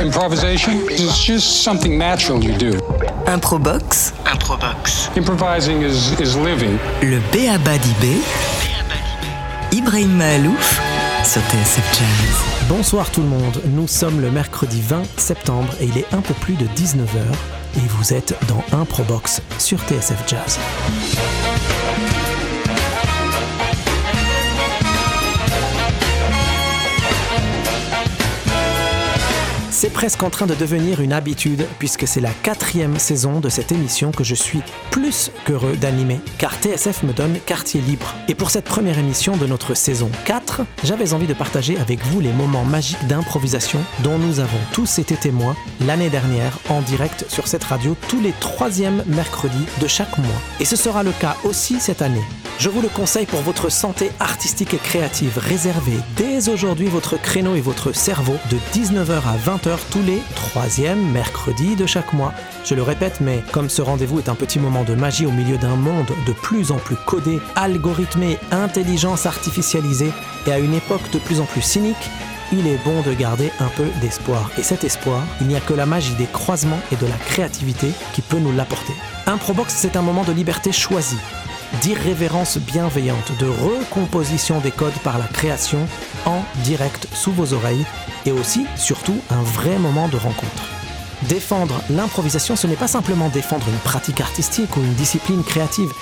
Improvisation? Is just something natural you do. Improbox. Improbox. Improvising is, is living. Le Béaba d'Ibé. Ibrahim Mahalouf sur TSF Jazz. Bonsoir tout le monde, nous sommes le mercredi 20 septembre et il est un peu plus de 19h et vous êtes dans Improbox sur TSF Jazz. C'est presque en train de devenir une habitude puisque c'est la quatrième saison de cette émission que je suis plus qu'heureux d'animer car TSF me donne quartier libre. Et pour cette première émission de notre saison 4, j'avais envie de partager avec vous les moments magiques d'improvisation dont nous avons tous été témoins l'année dernière en direct sur cette radio tous les troisièmes mercredis de chaque mois. Et ce sera le cas aussi cette année. Je vous le conseille pour votre santé artistique et créative. Réservez dès aujourd'hui votre créneau et votre cerveau de 19h à 20h tous les troisièmes mercredis de chaque mois. Je le répète, mais comme ce rendez-vous est un petit moment de magie au milieu d'un monde de plus en plus codé, algorithmé, intelligence artificialisée et à une époque de plus en plus cynique, il est bon de garder un peu d'espoir. Et cet espoir, il n'y a que la magie des croisements et de la créativité qui peut nous l'apporter. Improbox, c'est un moment de liberté choisie d'irrévérence bienveillante, de recomposition des codes par la création en direct sous vos oreilles et aussi, surtout, un vrai moment de rencontre. Défendre l'improvisation, ce n'est pas simplement défendre une pratique artistique ou une discipline créative,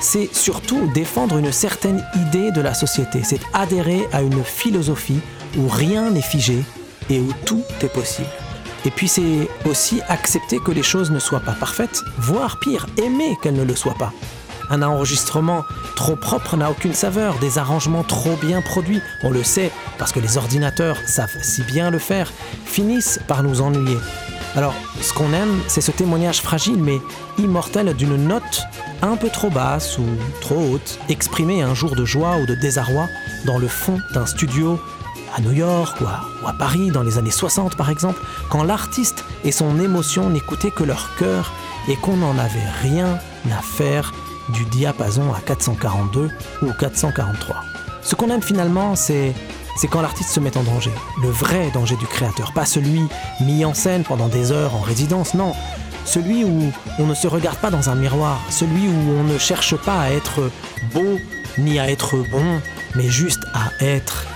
c'est surtout défendre une certaine idée de la société, c'est adhérer à une philosophie où rien n'est figé et où tout est possible. Et puis c'est aussi accepter que les choses ne soient pas parfaites, voire pire, aimer qu'elles ne le soient pas. Un enregistrement trop propre n'a aucune saveur, des arrangements trop bien produits, on le sait, parce que les ordinateurs savent si bien le faire, finissent par nous ennuyer. Alors, ce qu'on aime, c'est ce témoignage fragile mais immortel d'une note un peu trop basse ou trop haute, exprimée un jour de joie ou de désarroi dans le fond d'un studio à New York ou à, Paris dans les années 60 par exemple, quand l'artiste et son émotion n'écoutaient que leur cœur et qu'on n'en avait rien à faire du diapason à 442 ou 443. Ce qu'on aime finalement, c'est c'est quand l'artiste se met en danger, le vrai danger du créateur, pas celui mis en scène pendant des heures en résidence, non, celui où on ne se regarde pas dans un miroir, celui où on ne cherche pas à être beau ni à être bon, mais juste à être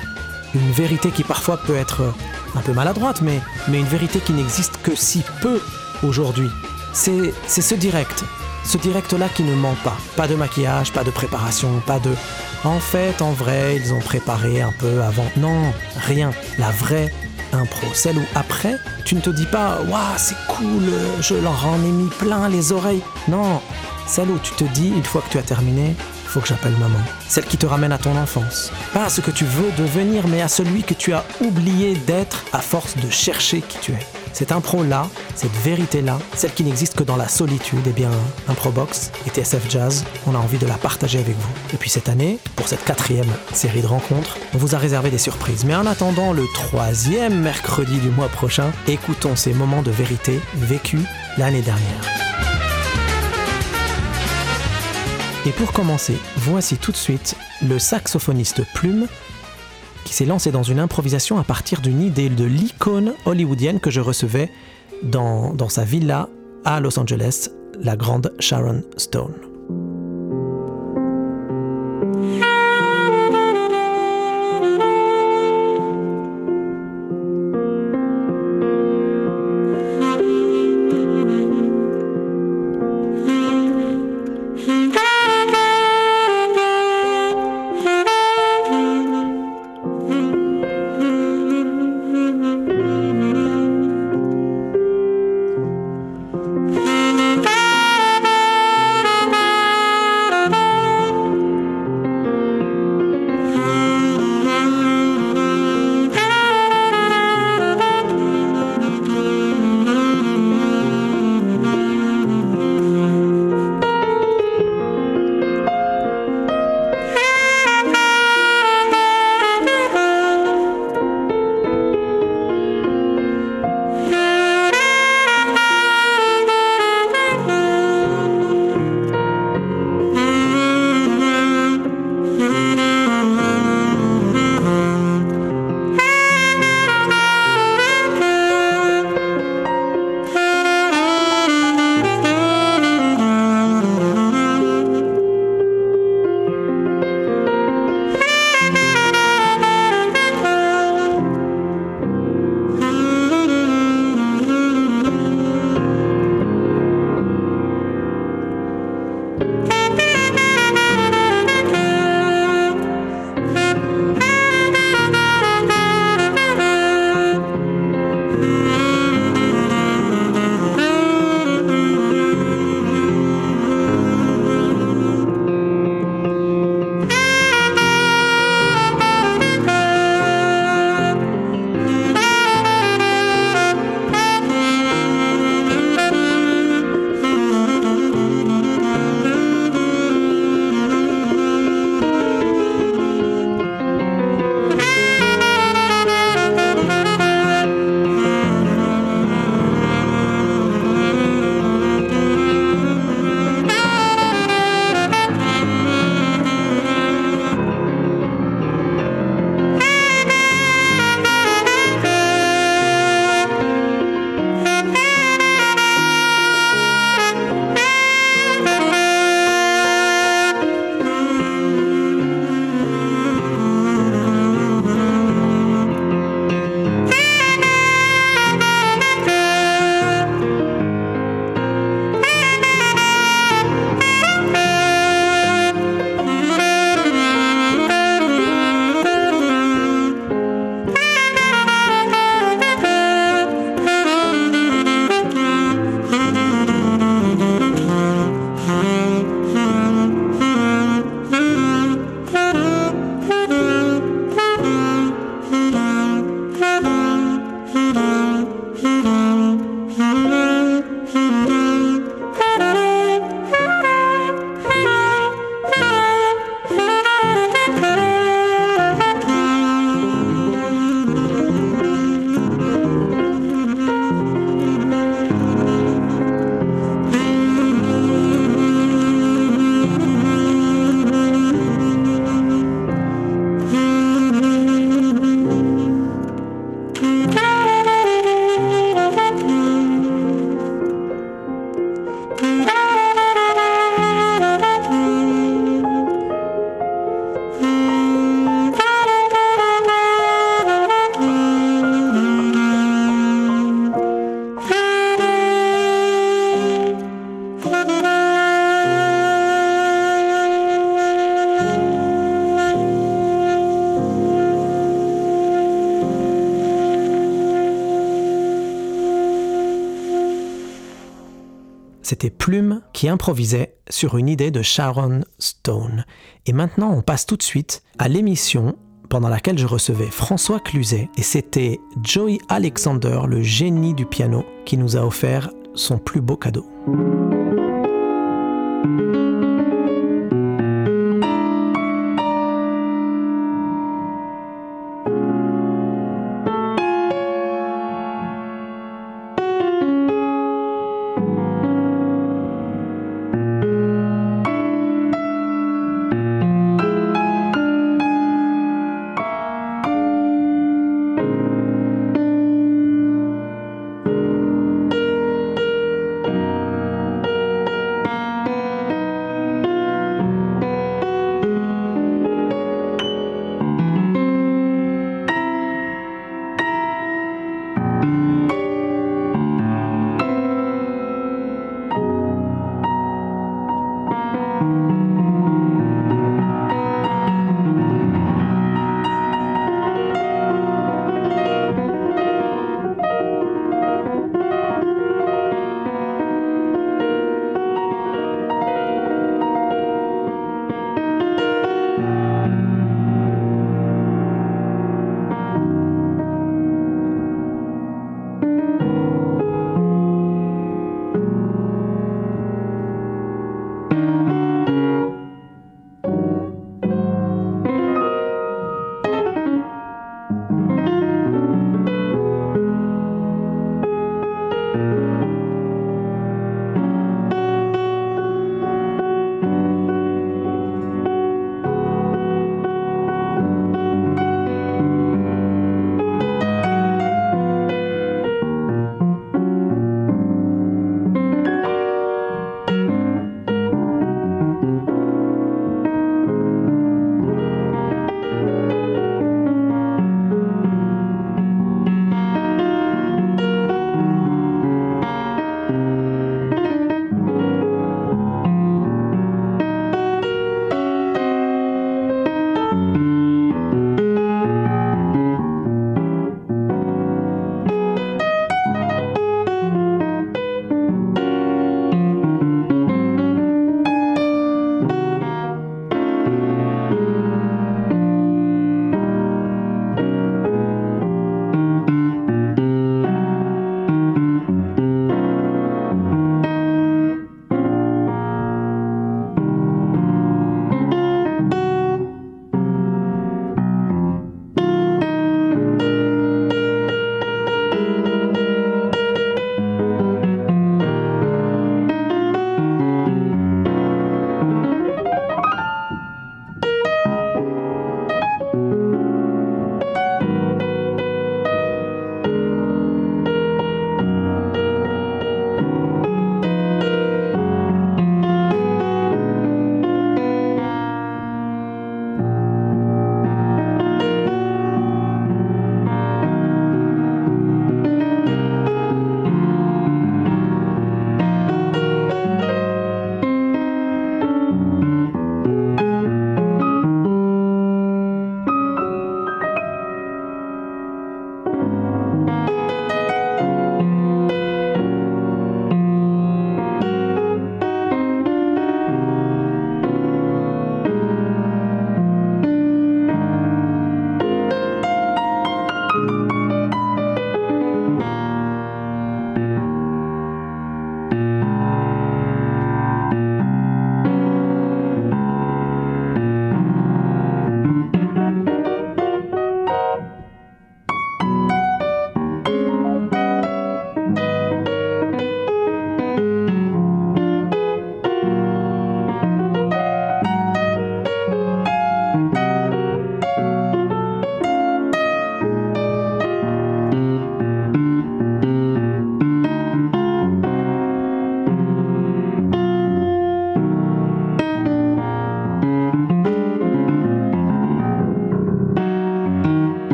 une vérité qui parfois peut être un peu maladroite, mais, mais une vérité qui n'existe que si peu aujourd'hui. C'est ce direct, ce direct-là qui ne ment pas. Pas de maquillage, pas de préparation, pas de... En fait, en vrai, ils ont préparé un peu avant. Non, rien. La vraie impro. Celle où après, tu ne te dis pas Waouh, c'est cool, je leur en ai mis plein les oreilles. Non, celle où tu te dis, une fois que tu as terminé, faut que j'appelle maman. Celle qui te ramène à ton enfance. Pas à ce que tu veux devenir, mais à celui que tu as oublié d'être à force de chercher qui tu es. Cette impro-là, cette vérité-là, celle qui n'existe que dans la solitude, eh bien, Improbox et TSF Jazz, on a envie de la partager avec vous. Et puis cette année, pour cette quatrième série de rencontres, on vous a réservé des surprises. Mais en attendant le troisième mercredi du mois prochain, écoutons ces moments de vérité vécus l'année dernière. Et pour commencer, voici tout de suite le saxophoniste Plume qui s'est lancé dans une improvisation à partir d'une idée de l'icône hollywoodienne que je recevais dans, dans sa villa à Los Angeles, la grande Sharon Stone. C'était Plume qui improvisait sur une idée de Sharon Stone. Et maintenant, on passe tout de suite à l'émission pendant laquelle je recevais François Cluzet et c'était Joey Alexander, le génie du piano, qui nous a offert son plus beau cadeau.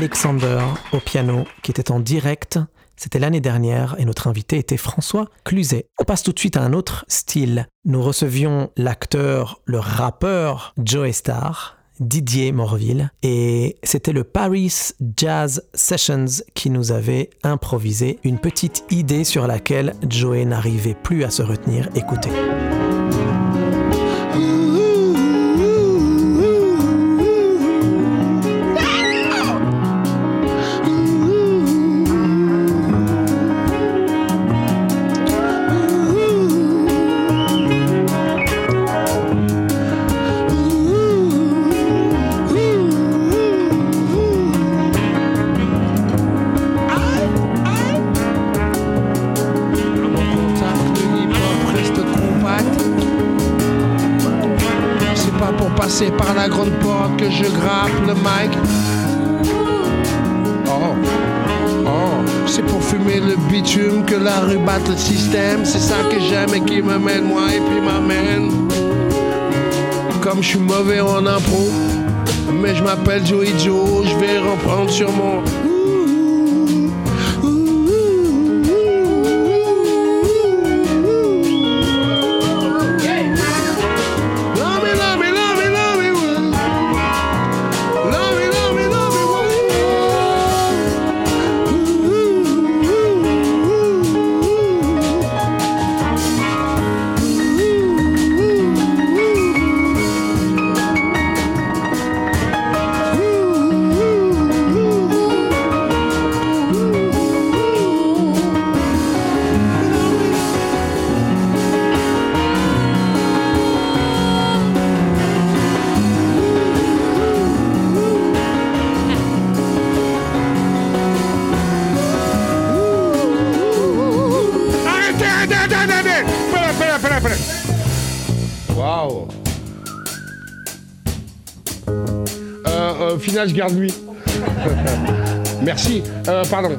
Alexander au piano, qui était en direct. C'était l'année dernière et notre invité était François Cluzet. On passe tout de suite à un autre style. Nous recevions l'acteur, le rappeur Joey Star, Didier Morville, et c'était le Paris Jazz Sessions qui nous avait improvisé une petite idée sur laquelle Joey n'arrivait plus à se retenir. Écoutez. Je garde lui. Merci. Euh, pardon.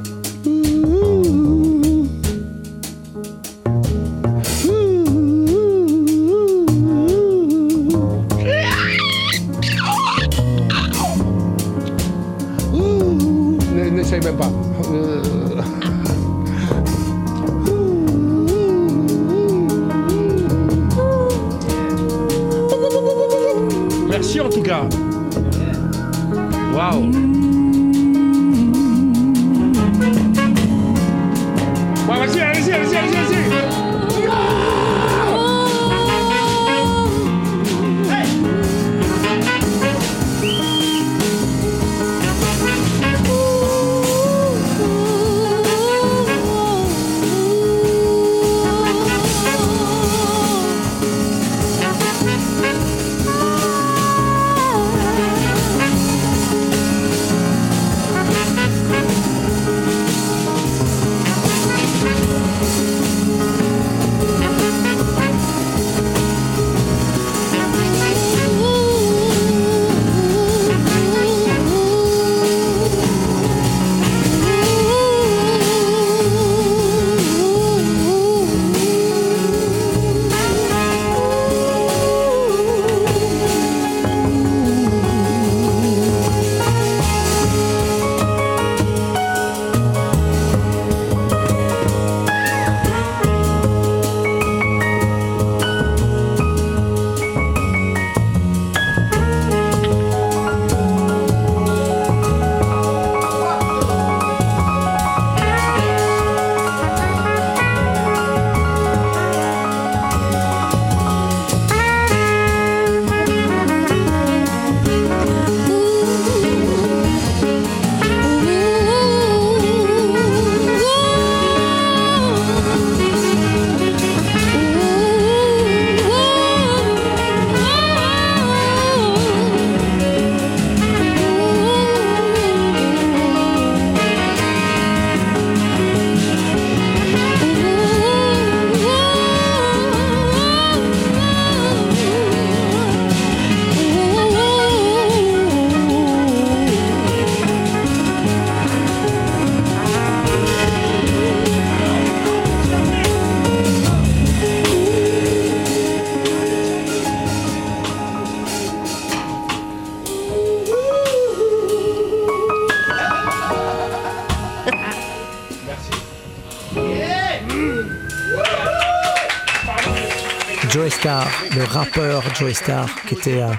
Joey Star, qui était euh,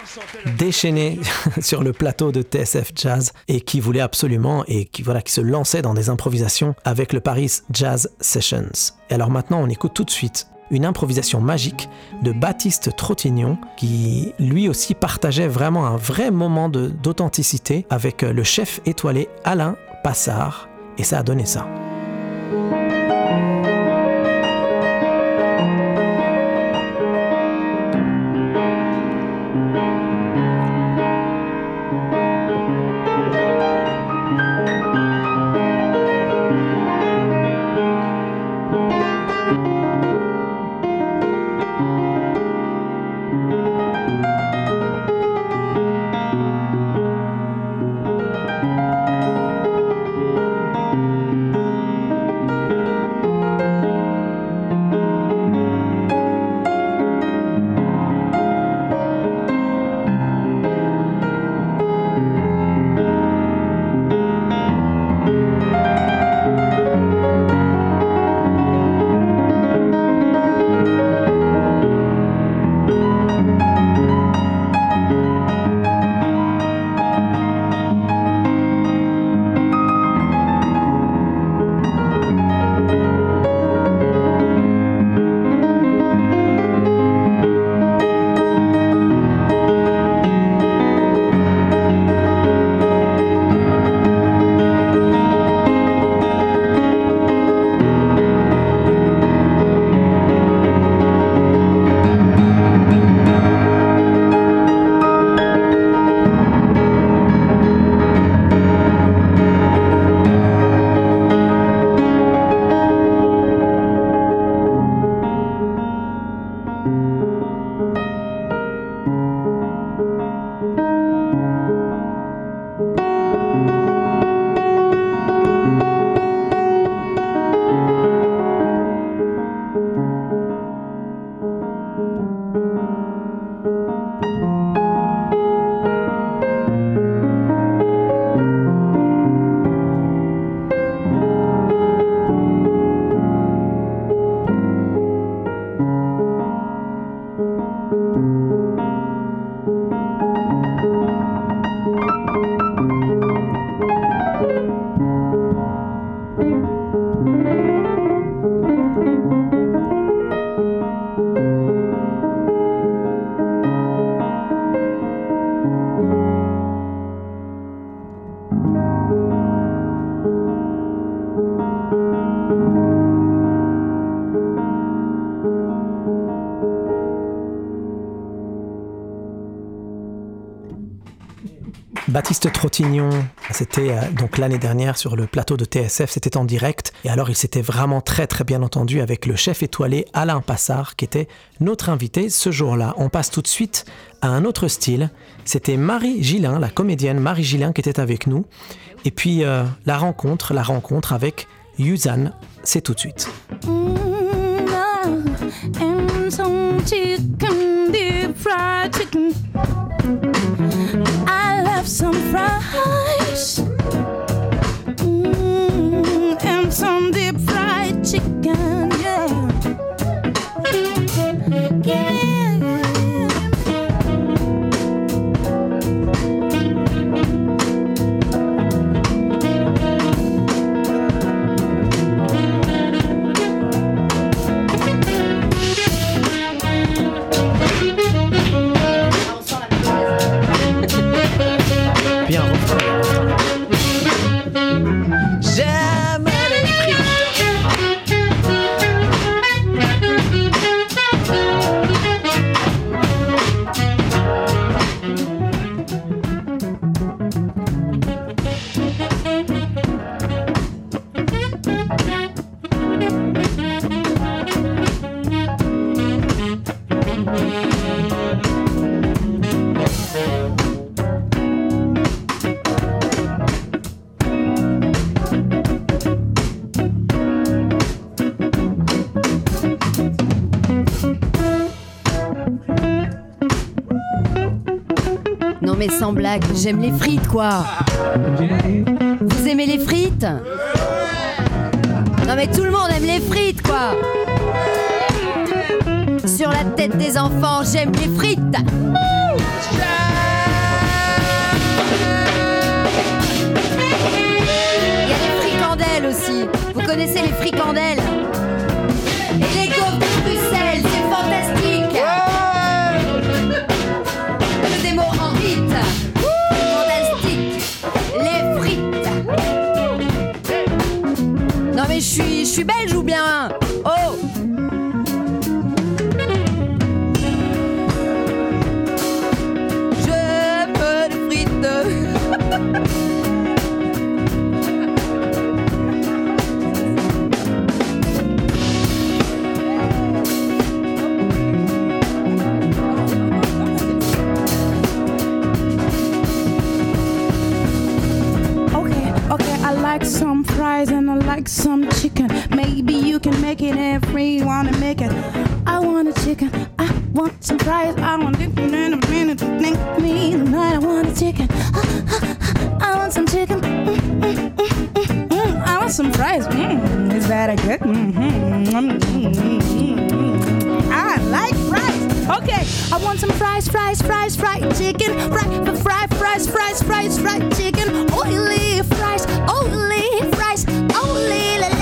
déchaîné sur le plateau de TSF Jazz et qui voulait absolument et qui voilà qui se lançait dans des improvisations avec le Paris Jazz Sessions. Et alors maintenant, on écoute tout de suite une improvisation magique de Baptiste Trottignon qui lui aussi partageait vraiment un vrai moment d'authenticité avec le chef étoilé Alain Passard et ça a donné ça. Baptiste c'était euh, donc l'année dernière sur le plateau de TSF, c'était en direct. Et alors il s'était vraiment très très bien entendu avec le chef étoilé Alain Passard qui était notre invité ce jour-là. On passe tout de suite à un autre style. C'était Marie Gillin, la comédienne Marie Gillin qui était avec nous. Et puis euh, la rencontre, la rencontre avec Yuzan, c'est tout de suite. Some fries mm, and some deep fried chicken, yeah. Yeah. sans blague, j'aime les frites quoi. Vous aimez les frites? Non mais tout le monde aime les frites quoi. sur la tête des enfants, j'aime les frites. Il y a les fricandelles aussi. Vous connaissez les fricandelles? Suis, je suis belge ou bien Oh J'aime les frites. Okay, okay, I like some fries and I like some chicken. Maybe you can make it if we wanna make it. I want a chicken, I want some fries, I want it in a minute think me tonight. I want a chicken, I want some chicken. I want some fries. Mm, is that a good? Mm, mm, mm, mm, mm, mm. I like fries. Okay, I want some fries, fries, fries, fried chicken, fry, fry, fries, fries, fries, fried chicken, oily fries, oily fries, oily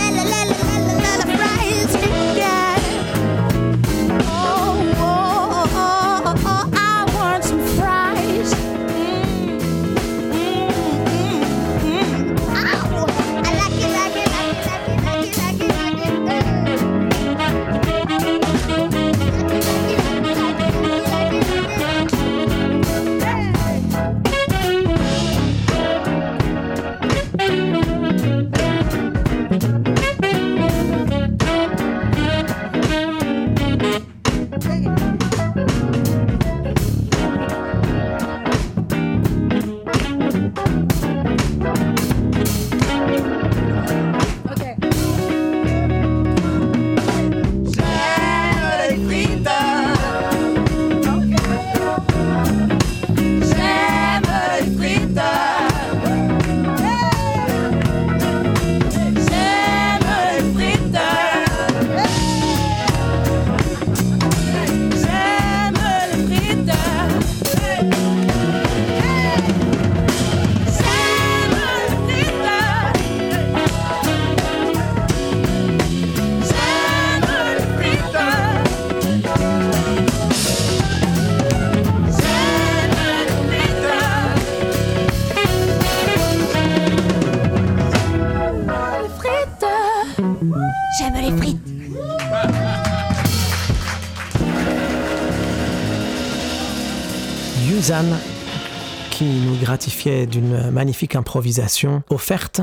d'une magnifique improvisation offerte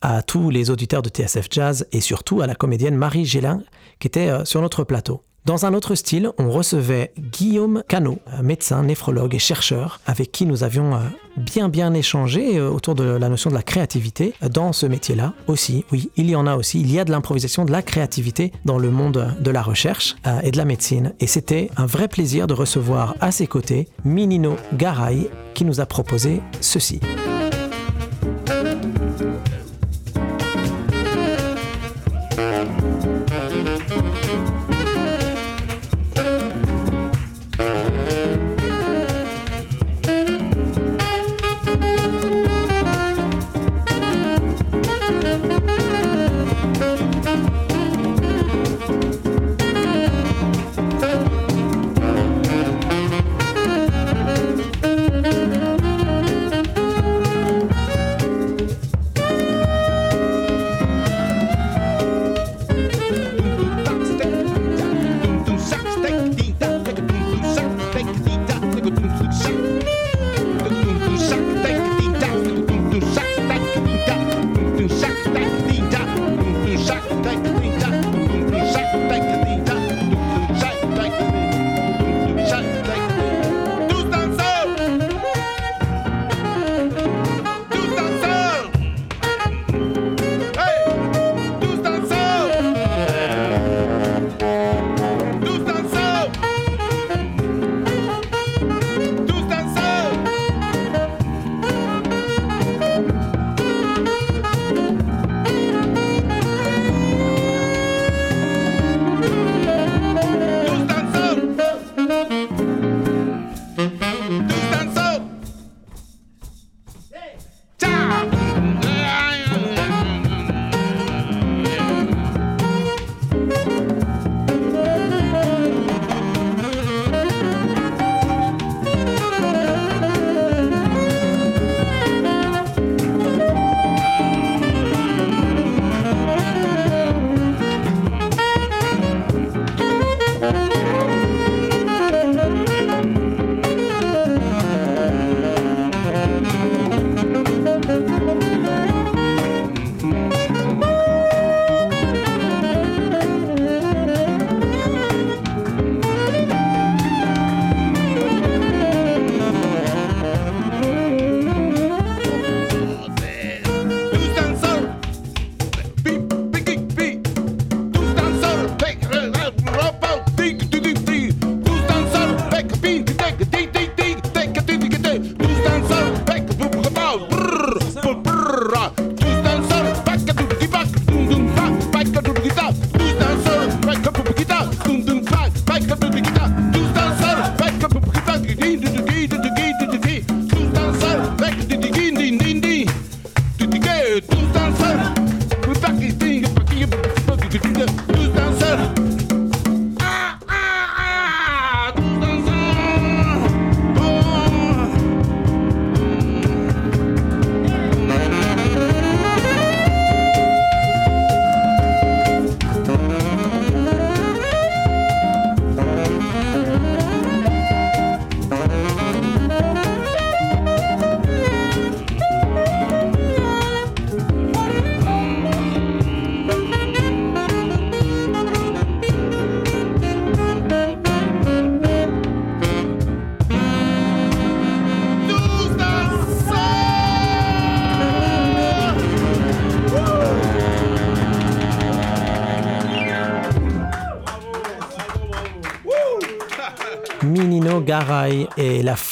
à tous les auditeurs de TSF Jazz et surtout à la comédienne Marie Gélin qui était euh, sur notre plateau. Dans un autre style, on recevait Guillaume Cano, un médecin, néphrologue et chercheur, avec qui nous avions euh, bien bien échangé euh, autour de la notion de la créativité dans ce métier-là aussi. Oui, il y en a aussi. Il y a de l'improvisation, de la créativité dans le monde de la recherche euh, et de la médecine. Et c'était un vrai plaisir de recevoir à ses côtés Minino Garay qui nous a proposé ceci.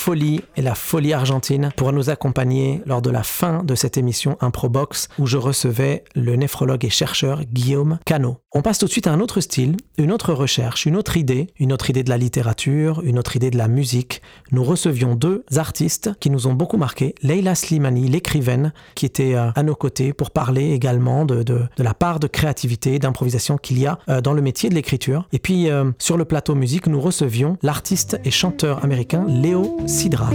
Folie et la folie argentine pour nous accompagner lors de la fin de cette émission Improbox où je recevais le néphrologue et chercheur Guillaume Cano. On passe tout de suite à un autre style, une autre recherche, une autre idée, une autre idée de la littérature, une autre idée de la musique. Nous recevions deux artistes qui nous ont beaucoup marqué. Leila Slimani, l'écrivaine, qui était euh, à nos côtés pour parler également de, la part de créativité, d'improvisation qu'il y a euh, dans le métier de l'écriture. Et puis euh, sur le plateau musique, nous recevions l'artiste et chanteur américain Léo Sidran.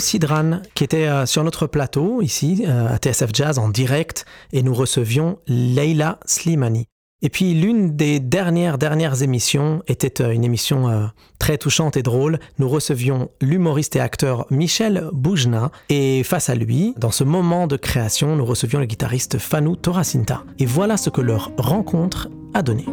Sidran, qui était euh, sur notre plateau ici euh, à TSF Jazz en direct, et nous recevions Leila Slimani. Et puis l'une des dernières dernières émissions était euh, une émission très touchante et drôle. Nous recevions l'humoriste et acteur Michel Boujna et face à lui, dans ce moment de création, nous recevions le guitariste Fanou Toracinta. Et voilà ce que leur rencontre a donné.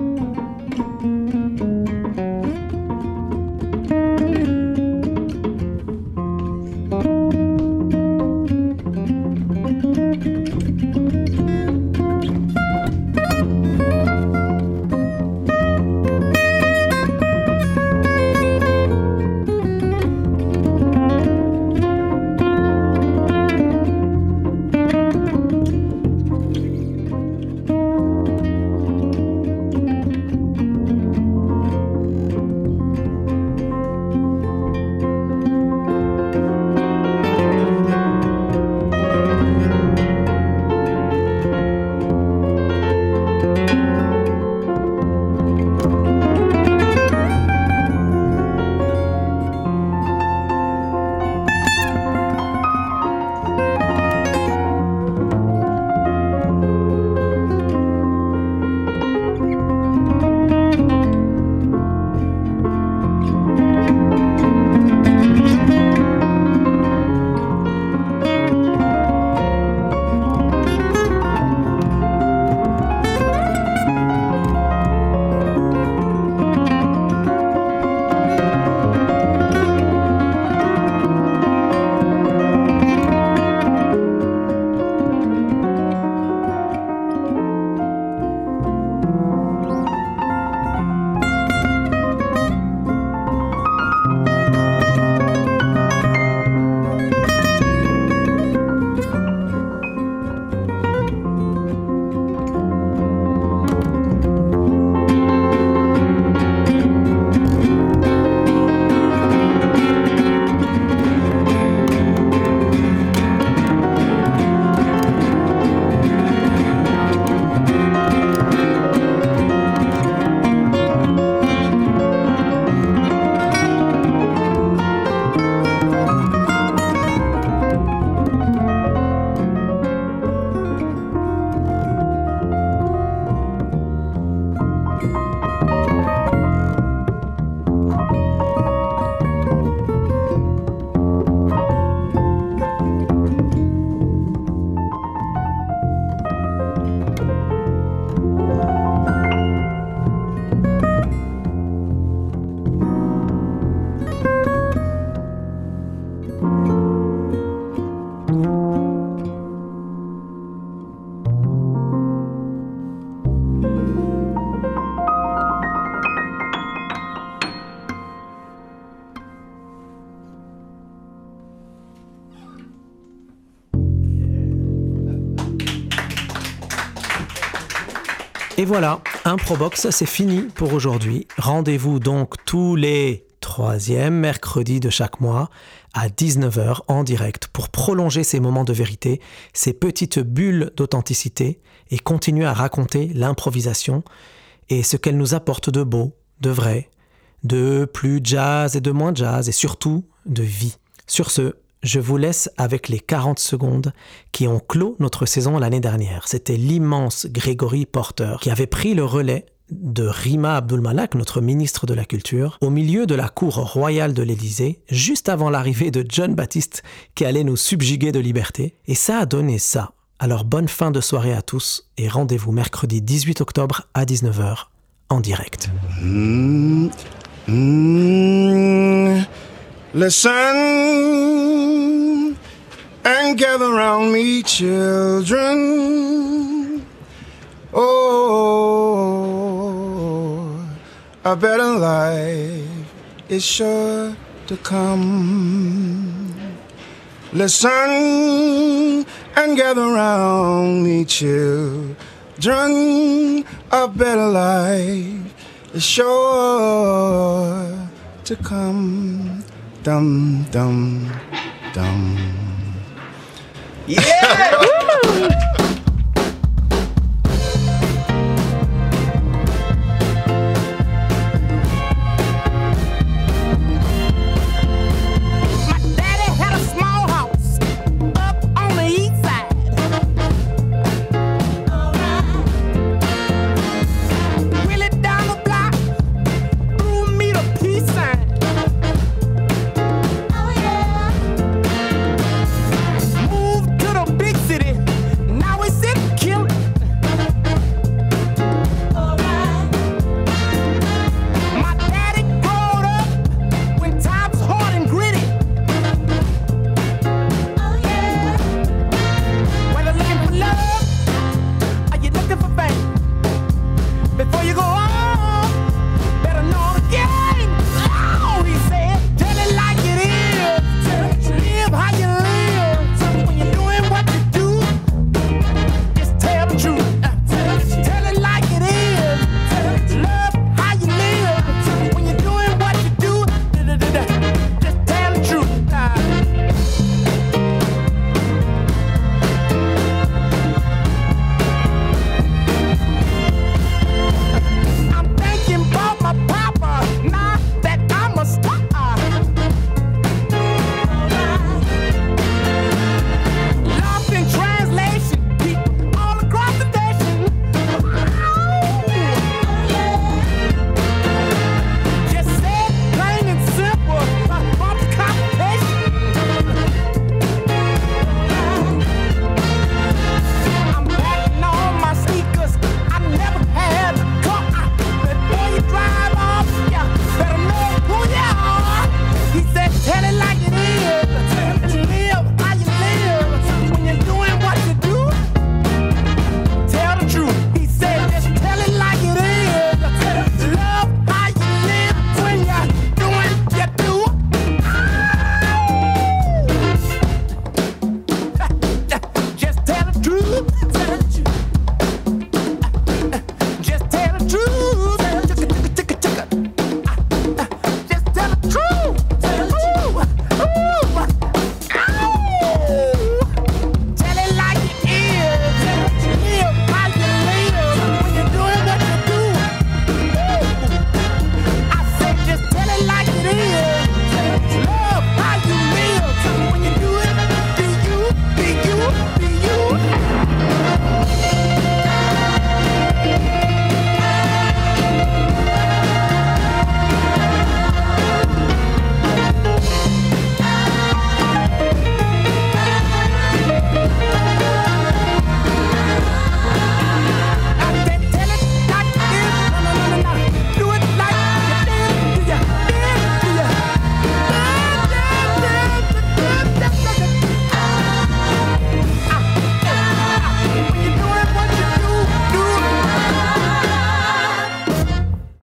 Voilà, Improbox, c'est fini pour aujourd'hui. Rendez-vous donc tous les troisièmes mercredis de chaque mois à 19h en direct pour prolonger ces moments de vérité, ces petites bulles d'authenticité et continuer à raconter l'improvisation et ce qu'elle nous apporte de beau, de vrai, de plus jazz et de moins jazz et surtout de vie. Sur ce, je vous laisse avec les 40 secondes qui ont clos notre saison l'année dernière. C'était l'immense Grégory Porter qui avait pris le relais de Rima Abdulmalak, notre ministre de la Culture, au milieu de la cour royale de l'Élysée, juste avant l'arrivée de John Baptiste qui allait nous subjuguer de liberté. Et ça a donné ça. Alors bonne fin de soirée à tous et rendez-vous mercredi 18 octobre à 19h en direct. Mm, mm, and gather round me, children. Oh, a better life is sure to come. Listen and gather round me, children. A better life is sure to come. Dum dum dum. Yeah!